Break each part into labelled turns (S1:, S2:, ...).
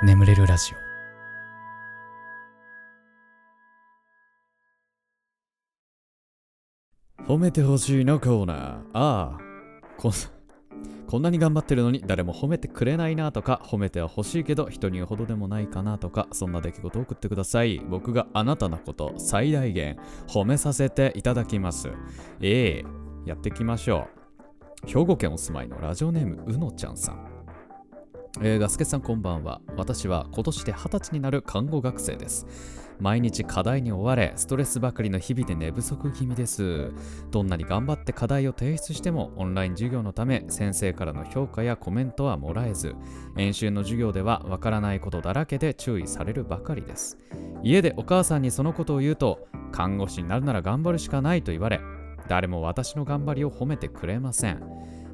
S1: 眠れるラジオ。褒めてほしいのコーナー。ああこんこんなに頑張ってるのに誰も褒めてくれないなとか褒めては欲しいけど人に言うほどでもないかなとかそんな出来事を送ってください。僕があなたのこと最大限褒めさせていただきます。ええやっていきましょう。兵庫県お住まいのラジオネームうのちゃんさん。えーガスケさんこんばんは。私は今年で20歳になる看護学生です。毎日課題に追われストレスばかりの日々で寝不足気味です。どんなに頑張って課題を提出してもオンライン授業のため先生からの評価やコメントはもらえず演習の授業ではわからないことだらけで注意されるばかりです。家でお母さんにそのことを言うと看護師になるなら頑張るしかないと言われ誰も私の頑張りを褒めてくれません。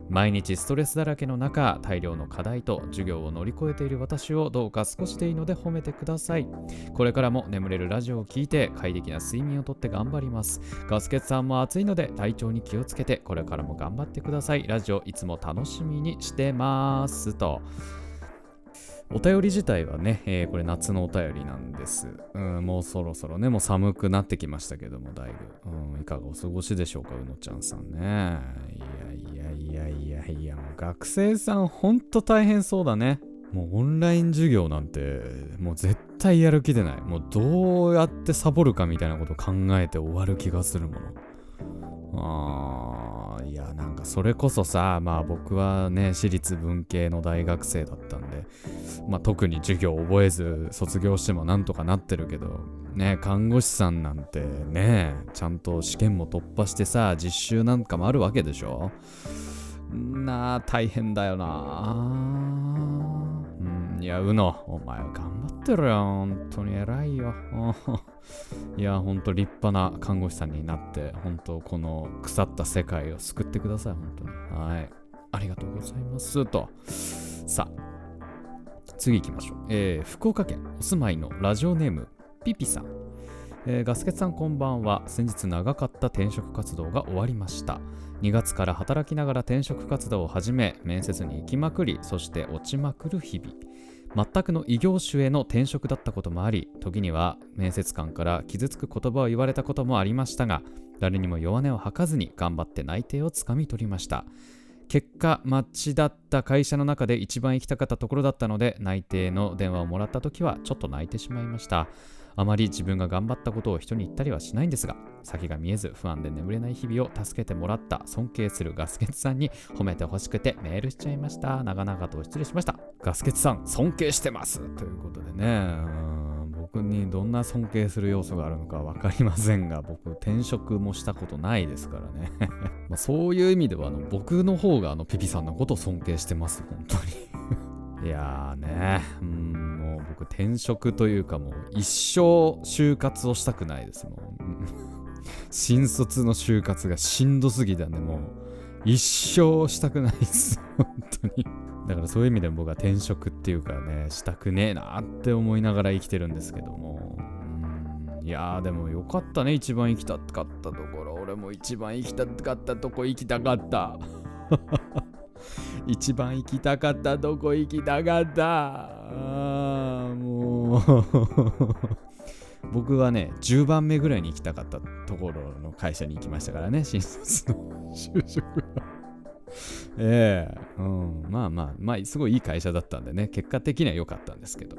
S1: 毎日ストレスだらけの中大量の課題と授業を乗り越えている私をどうか少しでいいので褒めてください。これからも眠れるラジオを聴いて快適な睡眠をとって頑張ります。ガスケツさんも暑いので体調に気をつけてこれからも頑張ってください。ラジオいつも楽しみにしてますと。お便り自体はね、えーこれ夏のお便りなんです、うん。もうそろそろね、もう寒くなってきましたけども、だいぶ。うん、いかがお過ごしでしょうか、うのちゃんさんね。いやいやいやいやいや、もう学生さんほんと大変そうだね。もうオンライン授業なんて、もう絶対やる気でない。もうどうやってサボるかみたいなこと考えて終わる気がするもの。あー、なんかそれこそさ、まあ僕はね、私立文系の大学生だったんで、まあ、特に授業覚えず卒業してもなんとかなってるけどね看護師さんなんてねちゃんと試験も突破してさ実習なんかもあるわけでしょ？なあ大変だよなあ。いやうの。お前は頑張ってるよ。本当に偉いよ。いや本当立派な看護師さんになって本当この腐った世界を救ってください。本当に。はい。ありがとうございますと。さあ次行きましょう、えー福岡県お住まいのラジオネームピピさん、えーガスケツさんこんばんは。先日長かった転職活動が終わりました。2月から働きながら転職活動を始め面接に行きまくりそして落ちまくる日々。全くの異業種への転職だったこともあり時には面接官から傷つく言葉を言われたこともありましたが誰にも弱音を吐かずに頑張って内定をつかみ取りました。結果マッチだった会社の中で一番行きたかったところだったので内定の電話をもらった時はちょっと泣いてしまいました。あまり自分が頑張ったことを人に言ったりはしないんですが先が見えず不安で眠れない日々を助けてもらった尊敬するガスケツさんに褒めてほしくてメールしちゃいました。長々と失礼しました。ガスケツさん尊敬してます。ということでね。うん僕にどんな尊敬する要素があるのか分かりませんが僕転職もしたことないですからね。まあそういう意味ではあの僕の方があのピピさんのことを尊敬してます。本当に。いやーねうんもう僕転職というかもう一生就活をしたくないですもう新卒の就活がしんどすぎたんでもう一生したくないです。本当に。だからそういう意味で僕は転職っていうかねしたくねえなって思いながら生きてるんですけども。うん。いやーでもよかったね。一番行きたかったところ。俺も一番行きたかったとこ行きたかった。一番行きたかったとこ行きたかった。あーもう。僕はね10番目ぐらいに行きたかったところの会社に行きましたからね新卒の就職はええうん、まあまあまあすごいいい会社だったんでね結果的には良かったんですけど。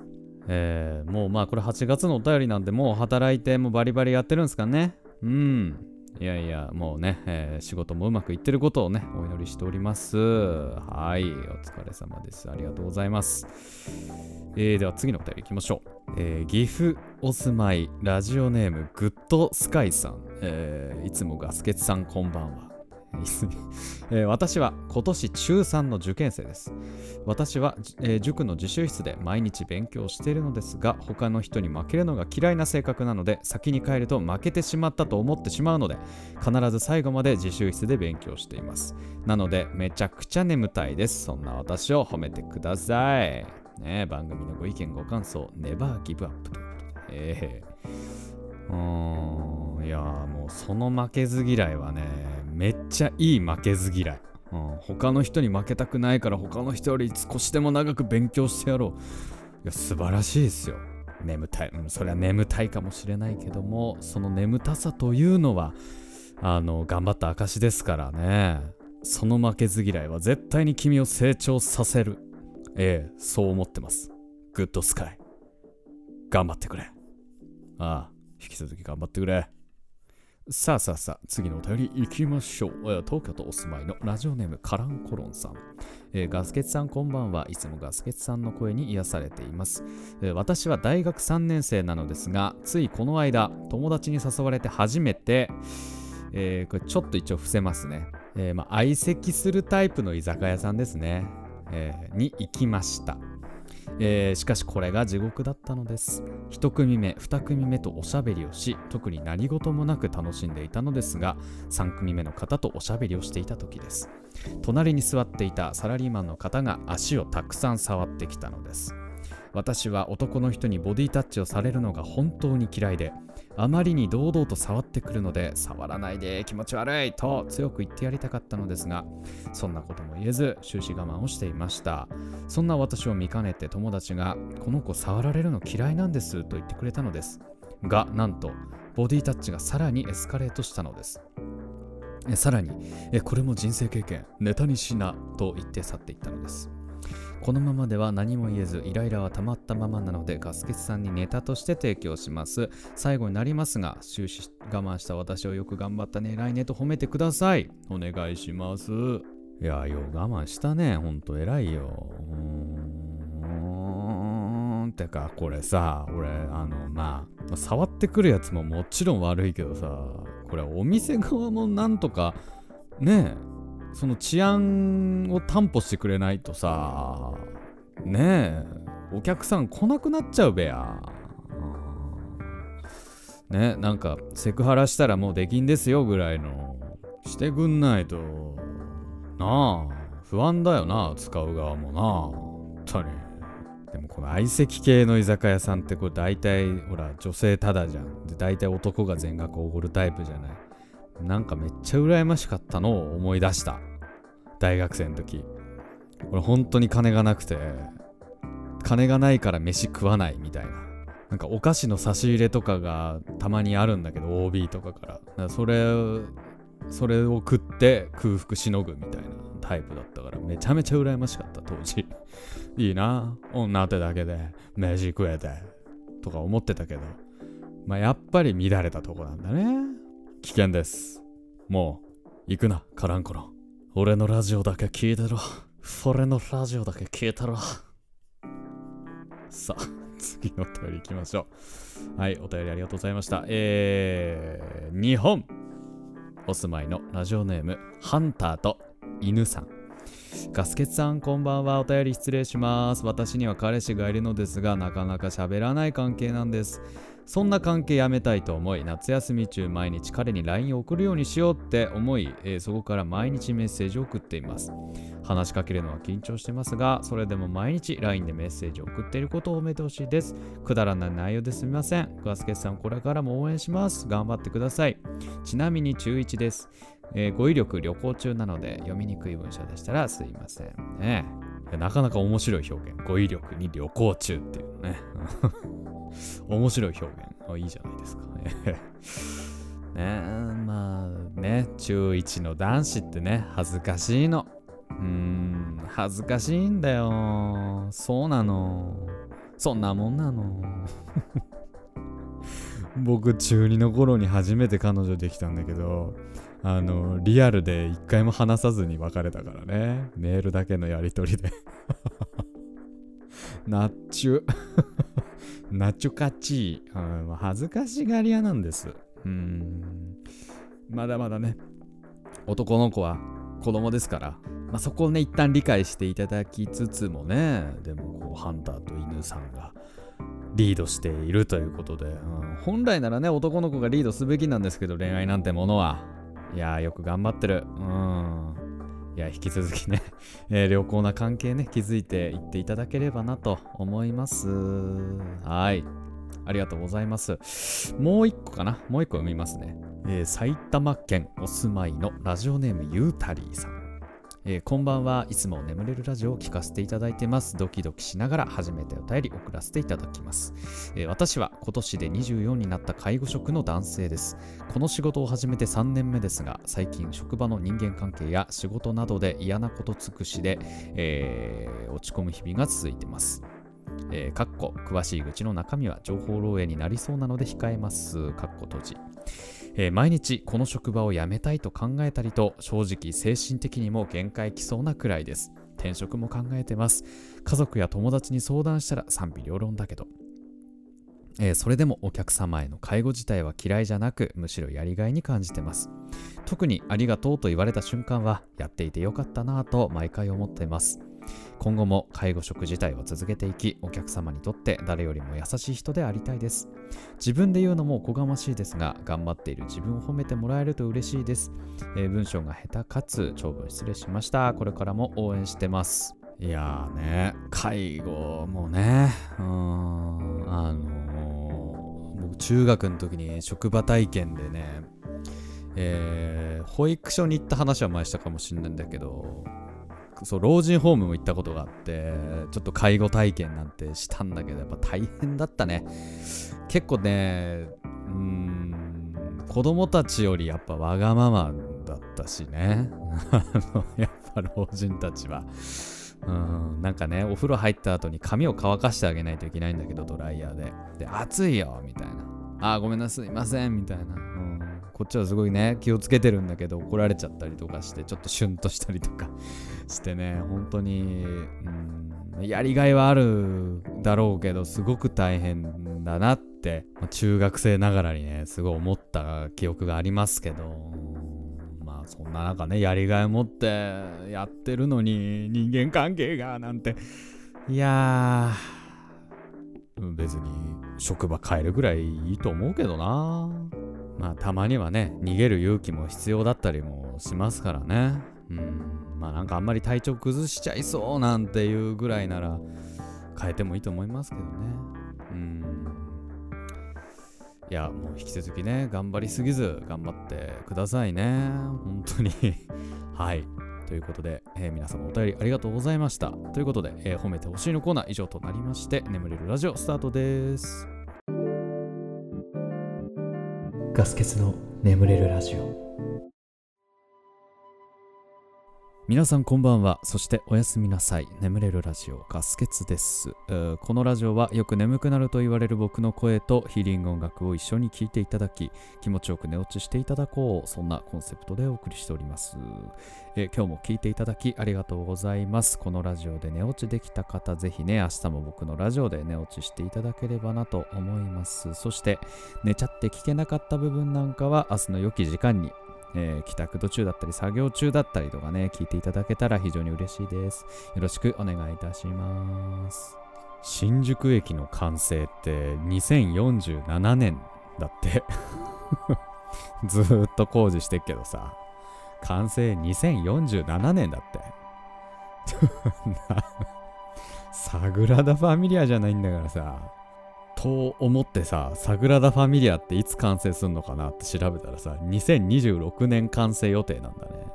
S1: えー、もうまあこれ8月のお便りなんでもう働いてもうバリバリやってるんですかね。うん。いやいやもうね、えー仕事もうまくいってることをねお祈りしております。はいお疲れ様です。ありがとうございます。えー、では次のお便り行きましょう、えー岐阜お住まいラジオネームグッドスカイさん、えーいつもガスケツさんこんばんは。えー私は今年中3の受験生です。私は、えー塾の自習室で毎日勉強しているのですが他の人に負けるのが嫌いな性格なので先に帰ると負けてしまったと思ってしまうので必ず最後まで自習室で勉強しています。なのでめちゃくちゃ眠たいです。そんな私を褒めてください。ね番組のご意見ご感想ネバーギブアップ。ということでえーうーんいやもうその負けず嫌いはねめっちゃいい負けず嫌い、うん、他の人に負けたくないから他の人より少しでも長く勉強してやろう。いや素晴らしいですよ。眠たい、うん、それは眠たいかもしれないけどもその眠たさというのはあの頑張った証ですからね。その負けず嫌いは絶対に君を成長させる。ええそう思ってます。グッドスカイ頑張ってくれ。ああ引き続き頑張ってくれ。さあさあさあ、次のお便り行きましょう。東京都お住まいのラジオネームカランコロンさん。えー、ガスケツさんこんばんは。いつもガスケツさんの声に癒されています、えー、私は大学3年生なのですが、ついこの間、友達に誘われて初めて、えー、これちょっと一応伏せますね。えまあ、相席するタイプの居酒屋さんですね。えに行きました。えー、しかしこれが地獄だったのです。1組目、2組目とおしゃべりをし、特に何事もなく楽しんでいたのですが、3組目の方とおしゃべりをしていた時です。隣に座っていたサラリーマンの方が足をたくさん触ってきたのです。私は男の人にボディタッチをされるのが本当に嫌いで、あまりに堂々と触ってくるので触らないで気持ち悪いと強く言ってやりたかったのですがそんなことも言えず終始我慢をしていました。そんな私を見かねて友達がこの子触られるの嫌いなんですと言ってくれたのです。がなんとボディタッチがさらにエスカレートしたのです。さらにこれも人生経験ネタにしなと言って去っていったのです。このままでは何も言えずイライラは溜まったままなのでガスケツさんにネタとして提供します。最後になりますが終始我慢した私をよく頑張ったね。偉いねと褒めてください。お願いします。いやよ我慢したね。ほんと偉いよ。うーん。てかこれさ俺あのまあ触ってくるやつももちろん悪いけどさこれお店側もなんとかねえその治安を担保してくれないとさねえお客さん来なくなっちゃうべや。ねなんかセクハラしたらもうできんですよぐらいの。してくんないと。なあ不安だよな使う側もな本当に。でもこの相席系の居酒屋さんってこれ大体ほら女性ただじゃん。で大体男が全額おごるタイプじゃない。なんかめっちゃ羨ましかったのを思い出した。大学生の時。俺本当に金がなくて、金がないから飯食わないみたいな。なんかお菓子の差し入れとかがたまにあるんだけど、OB とかから。からそれ、それを食って空腹しのぐみたいなタイプだったから、めちゃめちゃ羨ましかった、当時。いいな、女手だけで飯食えて、とか思ってたけど、まあやっぱり乱れたとこなんだね。危険です。もう、行くな、カランコロン。俺のラジオだけ聞いてろ。俺のラジオだけ聞いてろ。さあ、次のお便り行きましょう。はい、お便りありがとうございました。えー、日本お住まいのラジオネーム、ハンターと犬さん。ガスケツさん、こんばんは。お便り失礼します。私には彼氏がいるのですが、なかなか喋らない関係なんです。そんな関係やめたいと思い夏休み中毎日彼に LINE を送るようにしようって思い、えー、そこから毎日メッセージを送っています。話しかけるのは緊張してますがそれでも毎日 LINE でメッセージを送っていることを褒めてほしいです。くだらない内容ですみません。ガスケさんこれからも応援します。頑張ってください。ちなみに中1です、えー、語彙力旅行中なので読みにくい文章でしたらすいませんね。なかなか面白い表現。語彙力に旅行中っていうね。面白い表現。あいいじゃないですか。ねまあね、中1の男子ってね、恥ずかしいの。うーん、恥ずかしいんだよ。そうなの。そんなもんなの。僕、中2の頃に初めて彼女できたんだけど、あの、リアルで一回も話さずに別れたからね。メールだけのやりとりで。ナッチュ。ナチュカチー、恥ずかしがり屋なんです。うん。まだまだね、男の子は子供ですから、まあ、そこをね、一旦理解していただきつつもね、でもこう、ハンターと犬さんがリードしているということで、うん、本来ならね、男の子がリードすべきなんですけど、恋愛なんてものは。いや、よく頑張ってる。うん。いや、引き続きね、えー、良好な関係ね、築いていっていただければなと思います。はい。ありがとうございます。もう一個かなもう一個読みますね。えー、埼玉県お住まいのラジオネームゆうたりーさん。えーこんばんはいつも眠れるラジオを聞かせていただいてます。ドキドキしながら初めてお便り送らせていただきます。えー私は今年で24になった介護職の男性です。この仕事を始めて3年目ですが、最近職場の人間関係や仕事などで嫌なこと尽くしで、えー落ち込む日々が続いてます。えーかっこ詳しい愚痴の中身は情報漏洩になりそうなので控えます。かっこ閉じ。えー毎日この職場を辞めたいと考えたりと正直精神的にも限界きそうなくらいです。転職も考えてます。家族や友達に相談したら賛否両論だけど、えーそれでもお客様への介護自体は嫌いじゃなくむしろやりがいに感じてます。特にありがとうと言われた瞬間はやっていてよかったなぁと毎回思っています。今後も介護職自体を続けていきお客様にとって誰よりも優しい人でありたいです。自分で言うのもおこがましいですが頑張っている自分を褒めてもらえると嬉しいです、えー文章が下手かつ長文失礼しました。これからも応援してます。いやーね介護もねうんあのー僕中学の時に職場体験でねえー保育所に行った話は前したかもしれないんだけどそう老人ホームも行ったことがあってちょっと介護体験なんてしたんだけどやっぱ大変だったね。結構ねうーん子供たちよりやっぱわがままだったしね。あ のやっぱ老人たちは。うんなんかねお風呂入った後に髪を乾かしてあげないといけないんだけどドライヤーで。で暑いよみたいなあーごめんなさいすいませんみたいな、うん、こっちはすごいね気をつけてるんだけど怒られちゃったりとかしてちょっとシュンとしたりとか。してね本当に、うん、やりがいはあるだろうけどすごく大変だなって、まあ中学生ながらにねすごい思った記憶がありますけどまあそんな中ねやりがい持ってやってるのに人間関係がなんていや別に職場変えるぐらいいいと思うけどな。まあたまにはね逃げる勇気も必要だったりもしますからね。うん。まあなんかあんまり体調崩しちゃいそうなんていうぐらいなら変えてもいいと思いますけどね。うん。いやもう引き続きね頑張りすぎず頑張ってくださいね。本当に。はい。ということで、えー皆様お便りありがとうございました。ということで、えー褒めてほしいのコーナー以上となりまして眠れるラジオスタートです。
S2: ガス欠の眠れるラジオ。
S1: 皆さんこんばんは。そしておやすみなさい。眠れるラジオガスケツです、このラジオはよく眠くなると言われる僕の声とヒーリング音楽を一緒に聴いていただき気持ちよく寝落ちしていただこう。そんなコンセプトでお送りしております、え今日も聴いていただきありがとうございます。このラジオで寝落ちできた方ぜひね明日も僕のラジオで寝落ちしていただければなと思います。そして寝ちゃって聞けなかった部分なんかは明日の良き時間にえー帰宅途中だったり作業中だったりとかね聞いていただけたら非常に嬉しいです。よろしくお願いいたします。新宿駅の完成って2047年だって。ずーっと工事してっけどさ。完成2047年だって。サグラダ・ファミリアじゃないんだからさ。と思ってさ、サグラダ・ファミリアっていつ完成するのかなって調べたらさ、2026年完成予定なんだね。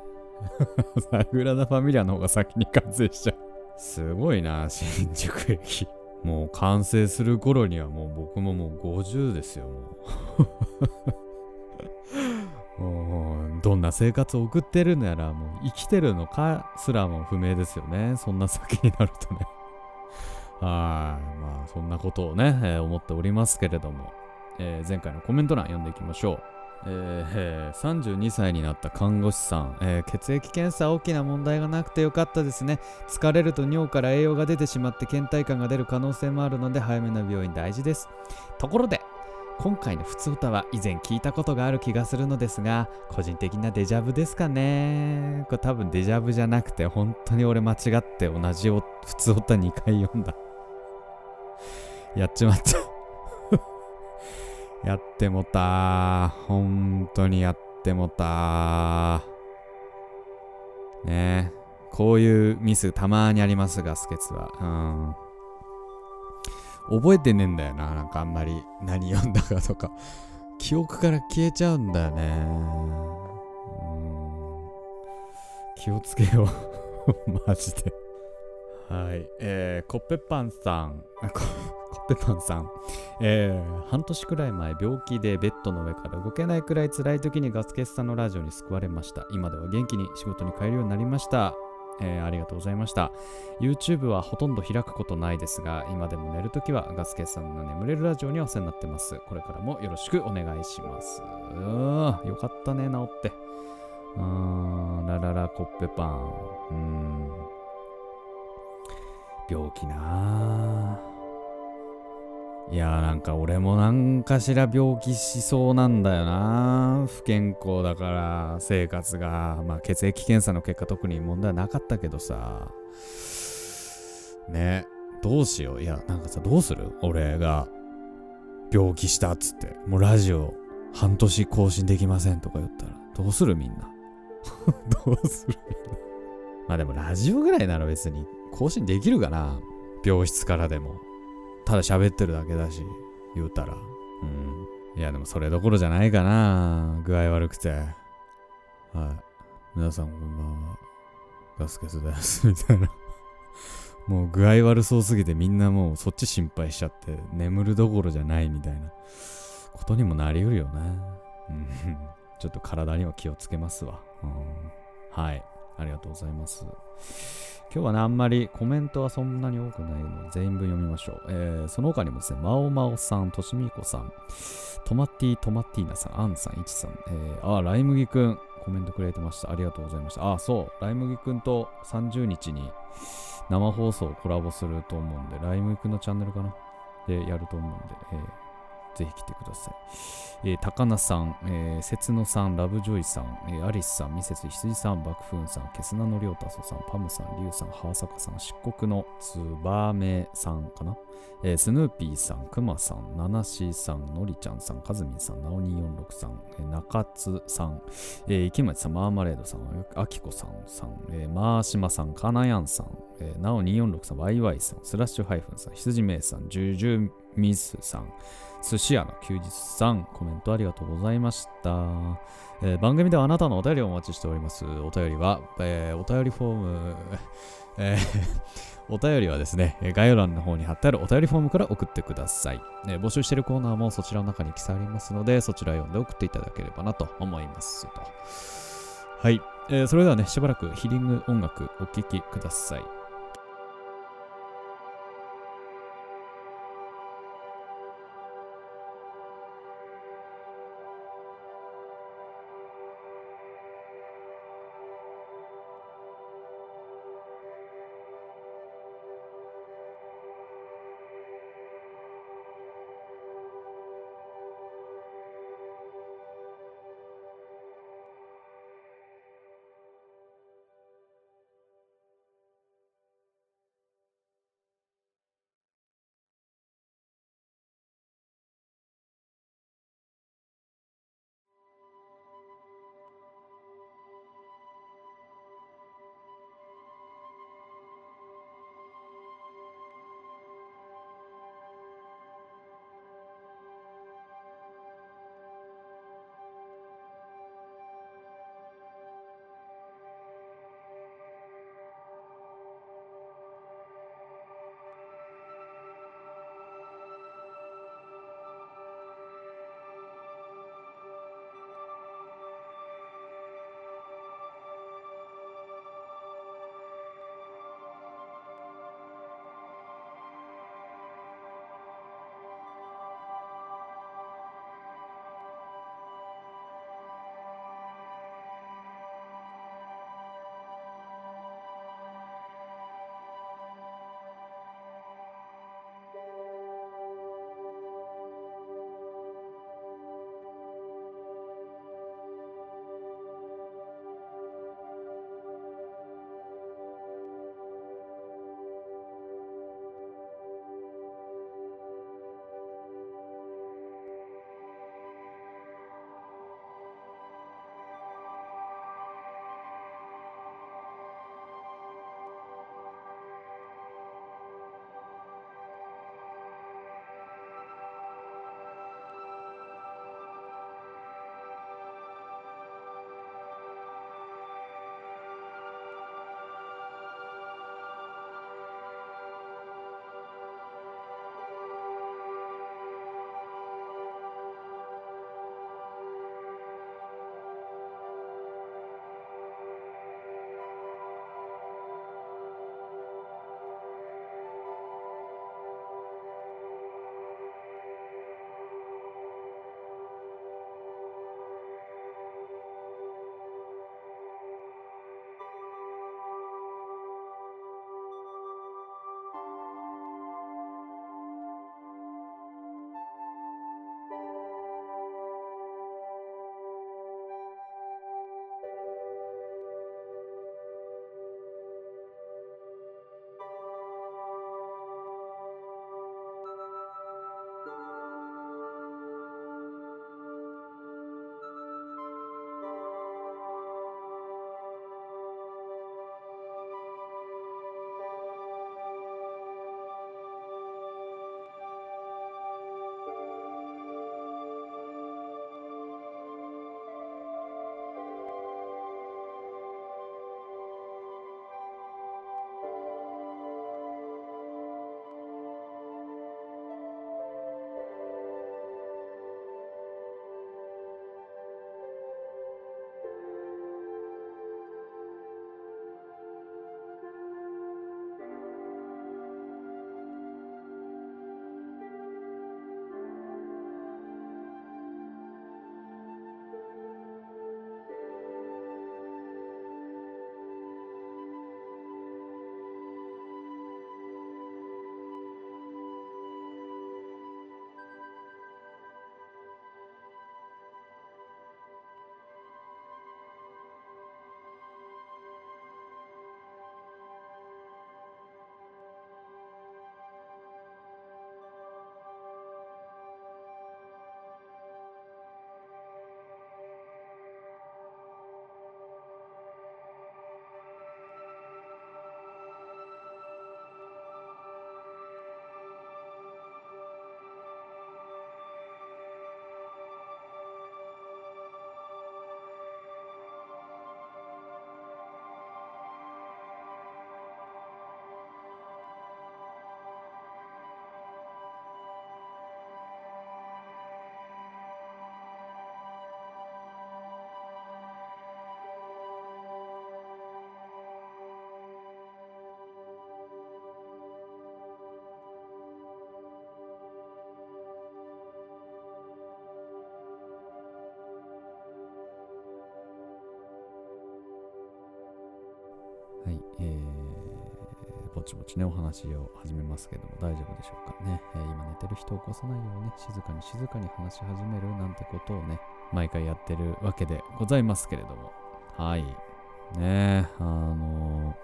S1: サグラダ・ファミリアの方が先に完成しちゃう。すごいな、新宿駅。もう完成する頃にはもう僕ももう50ですよ、もう。もうどんな生活を送ってるのやら、もう生きてるのかすらも不明ですよね。そんな先になるとね。はい。まあ、そんなことをね、えー思っておりますけれども、えー前回のコメント欄読んでいきましょう。えー32歳になった看護師さん、えー血液検査大きな問題がなくてよかったですね。疲れると尿から栄養が出てしまって倦怠感が出る可能性もあるので早めの病院大事です。ところで今回の「ふつおた」は以前聞いたことがある気がするのですが個人的なデジャブですかね。これ多分デジャブじゃなくて本当に俺間違って同じ「ふつおた」2回読んだ。やっちまった。やってもた。本当にやってもた。ね。えこういうミスたまにありますガスケツは。うん。覚えてねえんだよな。なんかあんまり。何読んだかとか。記憶から消えちゃうんだよね。うん。気をつけよう。マジで。はい。えー、コッペパンさん。ペパンさんえー、半年くらい前病気でベッドの上から動けないくらい辛い時にガスケスさんのラジオに救われました今では元気に仕事に帰るようになりましたえー、ありがとうございました。YouTube はほとんど開くことないですが、今でも寝るときはガスケさんの眠れるラジオにお世話になってます。これからもよろしくお願いします。うーよかったね、治って。うーん、ラララコッペパン。うーん。病気なぁ。いやーなんか俺もなんかしら病気しそうなんだよな。不健康だから生活が。まあ血液検査の結果特に問題なかったけどさ。ねどうしよう。いやなんかさどうする？俺が病気したっつって。もうラジオ半年更新できませんとか言ったら。どうする？みんな。どうする？みんな。まあでもラジオぐらいなら別に更新できるかな。病室からでも。ただ喋ってるだけだし、言うたら。うん。いや、でもそれどころじゃないかな。具合悪くて。はい。皆さんこんばんは。ガスケスです。みたいな。もう具合悪そうすぎてみんなもうそっち心配しちゃって眠るどころじゃないみたいなことにもなりうるよね。うん。ちょっと体には気をつけますわ。うん、はい。ありがとうございます。今日はね、あんまりコメントはそんなに多くないので、全員分読みましょう。えー、その他にもですね、まおまおさん、としみこさん、トマティトマティーナさん、アンさん、イチさん、えー、あ、ライ麦くん、コメントくれてました。ありがとうございました。あ、そう、ライ麦くんと30日に生放送コラボすると思うんで、ライ麦くんのチャンネルかな？でやると思うんで、えーぜひ来てください。えー、高菜さん、えー、節野さん、ラブジョイさん、えー、アリスさん、ミセス羊さん、爆風さん、ケスナのりょうたそさん、パムさん、リュウさん、ハーサカさん、漆黒のツバメさんかな、えー、スヌーピーさん、クマさん、ナナシーさん、のりちゃんさん、カズミンさん、ナオ246さん、えー、中津さん、えー、池町さん、マーマレードさん、あきこさんさん、えー、マーシマさん、カナヤンさん、えー、ナオ246さん、ワイワイさん、スラッシュハイフンさん、羊メイさん、ジュジュミスさん、寿司屋の休日さん、コメントありがとうございました。えー、番組ではあなたのお便りをお待ちしております。お便りは、えー、お便りフォーム、えー、お便りはですね、概要欄の方に貼ってあるお便りフォームから送ってください。え募集しているコーナーもそちらの中に記載ありますので、そちら読んで送っていただければなと思いますと。はい、えそれではね、しばらくヒーリング音楽お聴きください。ぼちぼちね、お話を始めますけども、大丈夫でしょうかね。えー今寝てる人を起こさないようにね、静かに静かに話し始めるなんてことをね、毎回やってるわけでございますけれども。はい。ね、あの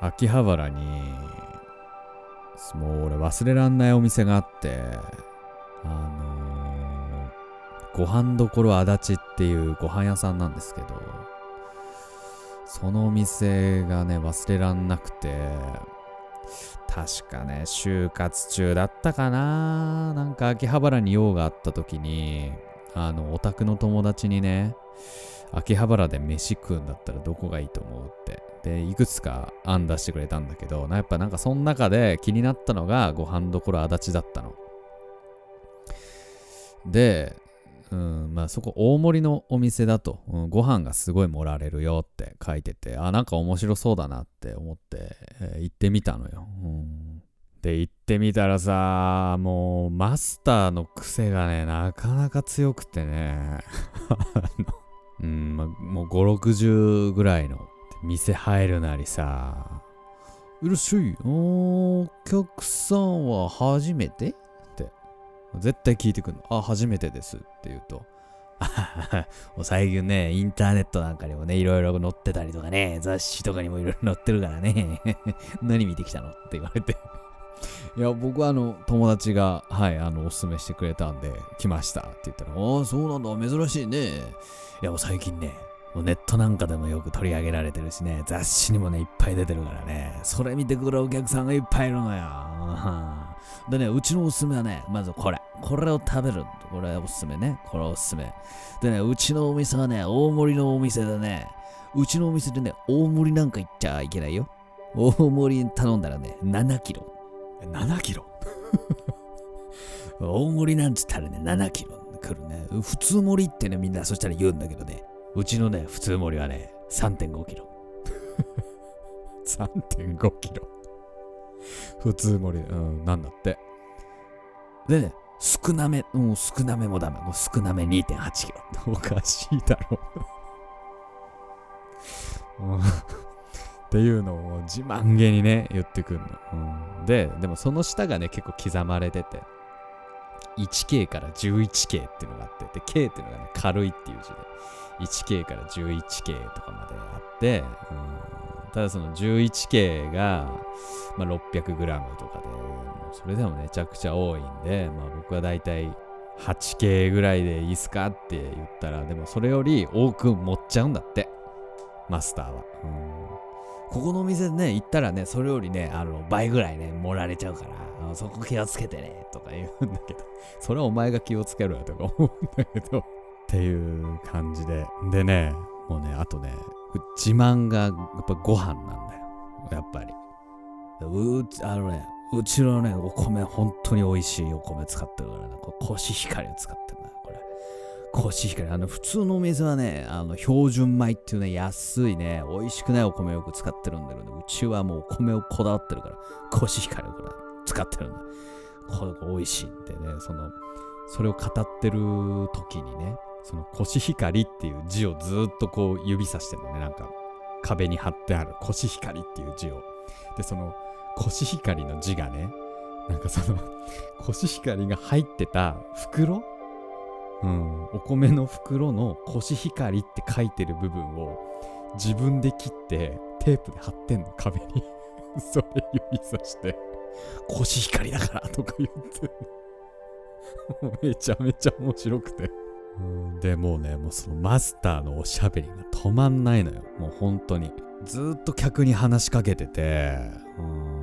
S1: 秋葉原に、もう俺忘れらんないお店があって、あのご飯どころ足立っていうご飯屋さんなんですけど、そのお店がね、忘れらんなくて、確かね、就活中だったかななんか秋葉原に用があった時に、あの、オタクの友達にね、秋葉原で飯食うんだったらどこがいいと思うって。で、いくつか案出してくれたんだけど、やっぱなんかその中で気になったのがご飯どころ足立だったの。で、うん、まあそこ大盛りのお店だと、うん、ご飯がすごい盛られるよって書いてて、あ、なんか面白そうだなって思って、えー行ってみたのよ。うん、で、行ってみたらさ、もうマスターの癖がね、なかなか強くてね、うん、まあ、もう5、60ぐらいの店入るなりさ、いらっしゃい、お客さんは初めて？絶対聞いてくんの。あ、初めてですって言うと。あははもう最近ね、インターネットなんかにもね、いろいろ載ってたりとかね、雑誌とかにもいろいろ載ってるからね。何見てきたのって言われて。いや、僕はあの、友達が、はい、あの、おすすめしてくれたんで、来ましたって言ったら、ああ、そうなんだ、珍しいね。いや、もう最近ね、もうネットなんかでもよく取り上げられてるしね、雑誌にもね、いっぱい出てるからね、それ見てくるお客さんがいっぱいいるのよ。うんでね、うちのおすすめはね、まずこれ。これを食べる。これおすすめね。これおすすめ。でね、うちのお店はね、大盛りのお店でね、うちのお店でね、大盛りなんか行っちゃいけないよ。大盛り頼んだらね、7キロ。7キロ？大盛りなんつったらね、7キロ来るね。普通盛りってね、みんなそしたら言うんだけどね、うちのね、普通盛りはね、3.5キロ。3.5キロ。普通盛り、うん、なんだって。でね、少なめ、もう少なめもダメ。もう少なめ2.8キロ。おかしいだろ。うんっていうのを自慢げにね、言ってくんの。うんで、でもその下がね、結構刻まれてて、1K から 11K っていうのがあって、で、K っていうのがね、軽いっていう字で、1K から 11K とかまであって、うんただその 11K が、まあ、600g とかで、それでもめちゃくちゃ多いんで、まあ僕はだいたい 8K ぐらいでいいっすかって言ったら、でもそれより多く持っちゃうんだって、マスターは。うんここのお店ね、行ったらね、それよりね、あの、倍ぐらいね、盛られちゃうから、そこ気をつけてね、とか言うんだけど、それはお前が気をつけろよとか思うんだけど、っていう感じで。でね、もうね、あとね、自慢がやっぱご飯なんだよ。やっぱり。う、あのね、うちのね、お米、本当に美味しいお米使ってるからね、これコシヒカリを使ってるんだよ、これ。コシヒカリ。あの、普通のお店はね、あの、標準米っていうね、安いね、美味しくないお米をよく使ってるんだけど、うちはもうお米をこだわってるから、コシヒカリを使ってるんだ。これ美味しいんでね、その、それを語ってる時にね、そのコシヒカリっていう字をずっとこう指さしてるのね、なんか壁に貼ってある。コシヒカリっていう字を。で、そのコシヒカリの字がね、なんかその コシヒカリが入ってた袋？うん、お米の袋のコシヒカリって書いてる部分を自分で切ってテープで貼ってんの。壁に。それ指さして。コシヒカリだからとか言って。も うめちゃめちゃ面白くて。でもうねもうそのマスターのおしゃべりが止まんないのよ。もう本当に。ずっと客に話しかけてて。うん。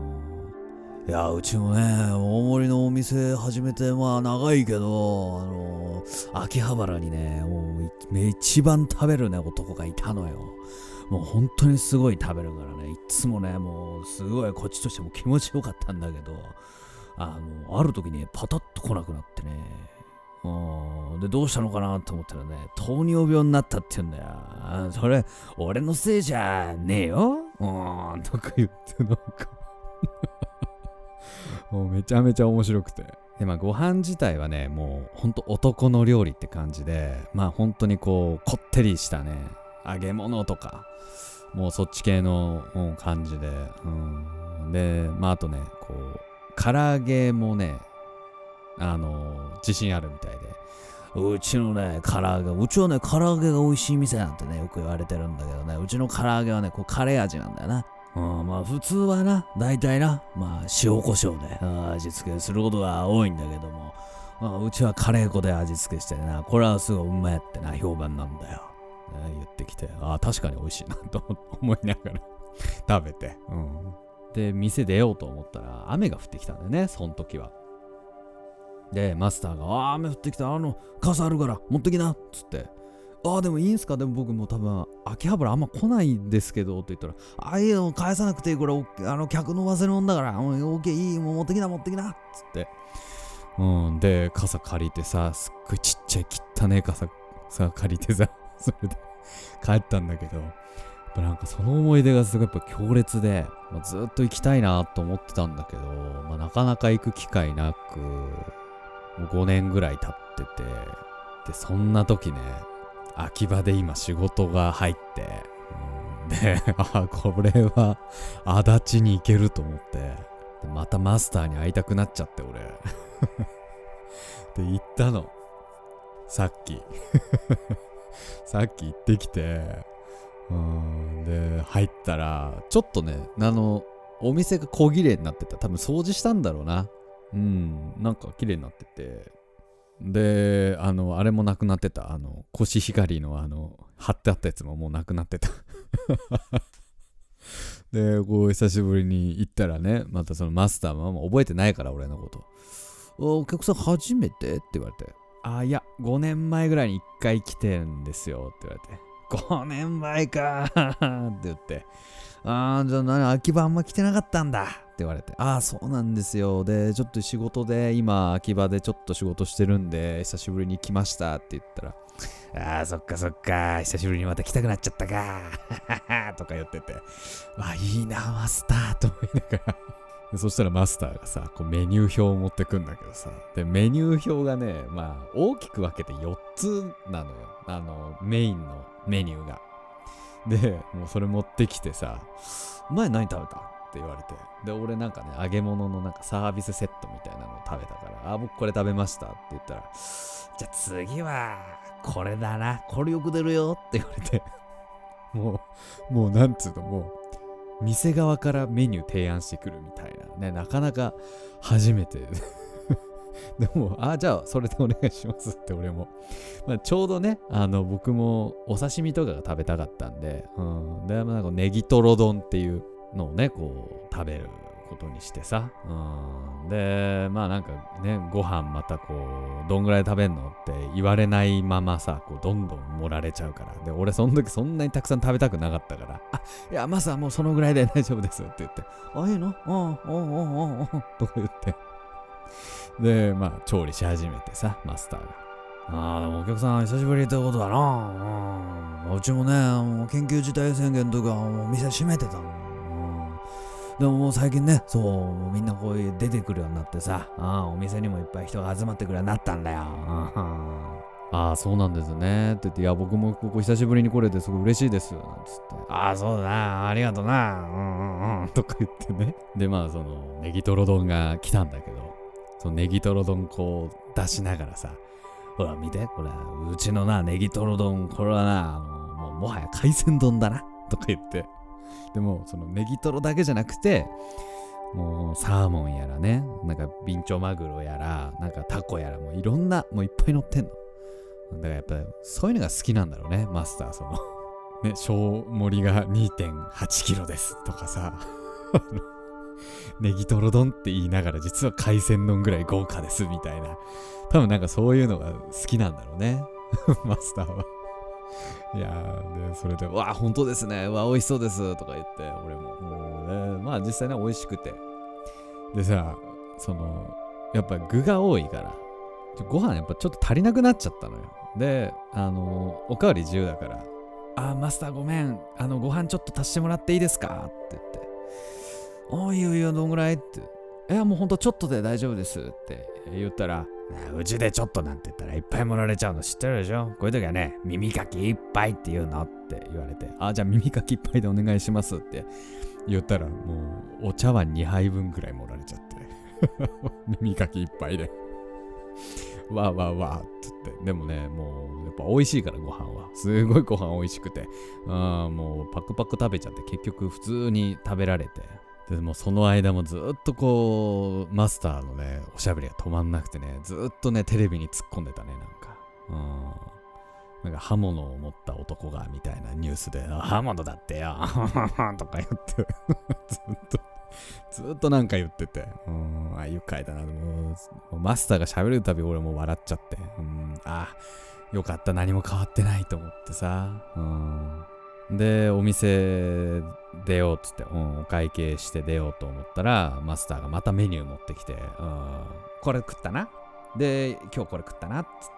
S1: いやうちもね大盛りのお店始めてまあ長いけどあの秋葉原にねもう一番食べるね男がいたのよ。もう本当にすごい食べるからね。いつもねもうすごいこっちとしても気持ちよかったんだけどあのある時にパタッと来なくなってね。でどうしたのかなと思ったらね糖尿病になったって言うんだよ。それ俺のせいじゃねえよ。うん。とか言ってなんか。もうめちゃめちゃ面白くて。でまあご飯自体はねもうほんと男の料理って感じでまあ本当にこうこってりしたね揚げ物とかもうそっち系の、感じで、うん、でまああとねこう唐揚げもねあの自信あるみたいでうちのね、唐揚げ、うちはね、唐揚げが美味しい店なんてね、よく言われてるんだけどね、うちの唐揚げはね、こうカレー味なんだよな。うん、まあ普通はな、大体な、まあ塩コショウで味付けすることが多いんだけども、まあ、うちはカレー粉で味付けしてな、これはすごいうまいってな、評判なんだよ。ね言ってきて、ああ、確かに美味しいなと思いながら 食べて。うん。で、店出ようと思ったら、雨が降ってきたんだよね、その時は。で、マスターが、ああ、雨降ってきた、あの、傘あるから持ってきなっつって、ああ、でもいいんすか？でも僕も多分、秋葉原あんま来ないんですけどって言ったら、ああ、いいよ、返さなくていい、これ、あの、客の忘れ物だから、もう、オッケー、いい、もう持ってきな、持ってきなっつって。うん、で、傘借りてさ、すっごいちっちゃい汚ねえ傘さ、借りてさ、それで帰ったんだけど、やっぱなんかその思い出がすごいやっぱ強烈で、まあ、ずっと行きたいなと思ってたんだけど、まあ、なかなか行く機会なく、もう5年ぐらい経ってて、で、そんな時ね、秋葉で今仕事が入って、で、あ、これは足立に行けると思って、でまたマスターに会いたくなっちゃって、俺。で、行ったの。さっき。さっき行ってきて、うん、で、入ったら、ちょっとね、あの、お店が小綺麗になってた。多分掃除したんだろうな。うん、なんか綺麗になってて。で、あの、あれもなくなってた。あの、コシヒカリのあの、貼ってあったやつももうなくなってた。で、こう、久しぶりに行ったらね、またそのマスターももう覚えてないから、俺のこと。お客さん初めて？って言われて。あ、いや、5年前ぐらいに1回来てんですよって言われて。5年前かって言って。あー、じゃあ何、秋葉あんま来てなかったんだ言われて。あー、そうなんですよ。で、ちょっと仕事で、今、秋葉でちょっと仕事してるんで、久しぶりに来ましたって言ったら、あー、そっかそっか、久しぶりにまた来たくなっちゃったか とか言ってて、あ、いいな、マスターと思いながら。そしたらマスターがさ、こうメニュー表を持ってくんだけどさ、で、メニュー表がね、まあ、大きく分けて4つなのよ。あの、メインのメニューが。で、もうそれ持ってきてさ、前何食べた？って言われて。で、俺なんかね、揚げ物のなんかサービスセットみたいなのを食べたから、あ、僕これ食べましたって言ったら、じゃあ次は、これだな。これよく出るよって言われて。もう、もうなんつうの、もう、店側からメニュー提案してくるみたいなね、なかなか初めて。でも、あ、じゃあそれでお願いしますって俺も。まあ、ちょうどね、あの、僕もお刺身とかが食べたかったんで、うん。で、なんかネギトロ丼っていうのをね、こう、食べることにしてさ。うん。で、まあなんかね、ご飯またこう、どんぐらい食べんのって言われないままさ、こう、どんどん盛られちゃうから。で、俺その時そんなにたくさん食べたくなかったから、あ、いや、マスはもうそのぐらいで 大丈夫ですって言って、あ、いいの？うん、うん、うん、うん、うん、とか言って。で、まあ、調理し始めてさ、マスターが。ああ、でもお客さん久しぶりってことだな。う。ちもね、もう緊急事態宣言とか、もう店閉めてたの。うん。でももう最近ね、そう、もうみんなこういう出てくるようになってさ、あお店にもいっぱい人が集まってくるようになったんだよ。ああ、そうなんですね。って言って、いや、僕もここ久しぶりに来れてすごい嬉しいです。なんつって。ああ、そうだな。ありがとうな。うんうんうん。とか言ってね。で、まあ、その、ネギトロ丼が来たんだけど、そのネギトロ丼こう出しながらさ、ほら見て、これ、うちのな、ネギトロ丼、これはな、あのもうもはや海鮮丼だな。とか言って。でも、そのネギトロだけじゃなくて、もうサーモンやらね、なんかビンチョマグロやら、なんかタコやら、もういろんな、もういっぱい乗ってんの。だからやっぱそういうのが好きなんだろうね、マスター。その、ね、小盛りが2.8キロですとかさ、ネギトロ丼って言いながら実は海鮮丼ぐらい豪華ですみたいな。多分なんかそういうのが好きなんだろうね、マスターは。いや、で、それで、わあ、本当ですね。わあ、美味しそうです。とか言って、俺も。もうね、まあ実際ね、美味しくて。でさ、その、やっぱ具が多いから、ご飯やっぱちょっと足りなくなっちゃったのよ。で、あの、おかわり自由だから、あ、マスターごめん。あの、ご飯ちょっと足してもらっていいですか？って言って。ああ、いよいいよ、どんぐらい？って。いや、もうほんとちょっとで大丈夫ですって言ったら、うちでちょっとなんて言ったらいっぱい盛られちゃうの知ってるでしょ？こういう時はね、耳かきいっぱいって言うのって言われて、あ、じゃあ耳かきいっぱいでお願いしますって言ったら、もうお茶碗2杯分くらい盛られちゃって、耳かきいっぱいで。わーわーわーっつって。でもね、もうやっぱ美味しいからご飯は。すごいご飯美味しくて。あもうパクパク食べちゃって結局普通に食べられて。でもその間もずっとこう、マスターのね、おしゃべりが止まんなくてね、ずっとね、テレビに突っ込んでたね、なんか。うん。なんか刃物を持った男がみたいなニュースで、刃物だってよ。とか言って、ずっと、ずっとなんか言ってて、うん、あ、愉快だな。もう、もうマスターが喋るたび俺も笑っちゃって、うん、あ、よかった、何も変わってないと思ってさ、うん。で、お店出ようっつって、うん、お会計して出ようと思ったら、マスターがまたメニュー持ってきて、うん、これ食ったな。で、今日これ食ったなっつって。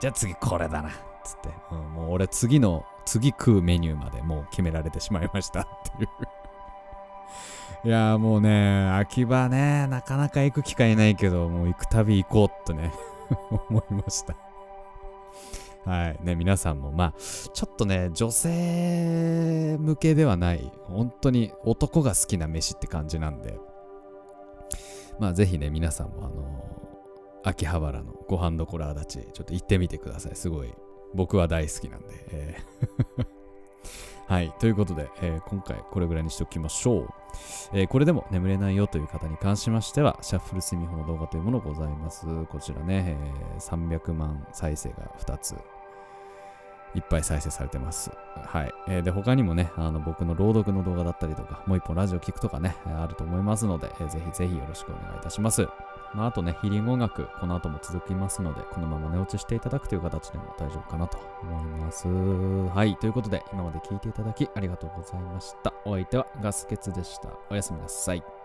S1: じゃあ次これだなっ。つって、うん、もう俺次の、次食うメニューまでもう決められてしまいましたっていう。いやーもうね、秋葉ね、なかなか行く機会ないけど、もう行くたび行こうってね、思いました。はい。ね、皆さんも、まあ、ちょっとね、女性向けではない、本当に男が好きな飯って感じなんで、まあ、ぜひね、皆さんも、あの秋葉原のご飯どころあだち、ちょっと行ってみてください。すごい、僕は大好きなんで。えー はい。ということで、えー今回これぐらいにしておきましょう。えーこれでも眠れないよという方に関しましては、シャッフルスミホの動画というものございます。こちらね、えー300万再生が2つ。いっぱい再生されてます。はい。えーで、他にもね、あの僕の朗読の動画だったりとか、もう一本ラジオ聞くとかね、あると思いますので、えーぜひぜひよろしくお願いいたします。まあ、あとね、ヒーリング音楽、この後も続きますので、このまま寝落ちしていただくという形でも大丈夫かなと思います。はい。ということで、今まで聞いていただきありがとうございました。お相手はガスケツでした。おやすみなさい。